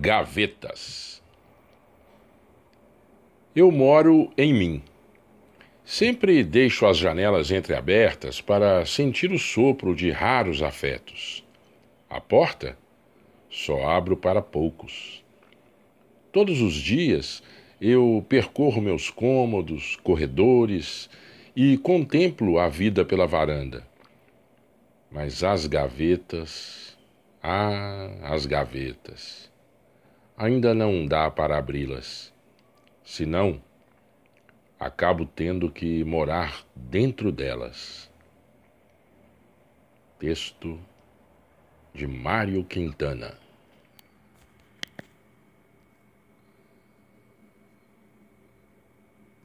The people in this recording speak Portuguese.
Gavetas. Eu moro em mim. Sempre deixo as janelas entreabertas para sentir o sopro de raros afetos. A porta só abro para poucos. Todos os dias eu percorro meus cômodos, corredores e contemplo a vida pela varanda. Mas as gavetas, ah, as gavetas, ainda não dá para abri-las. Senão, acabo tendo que morar dentro delas. Texto de Mário Quintana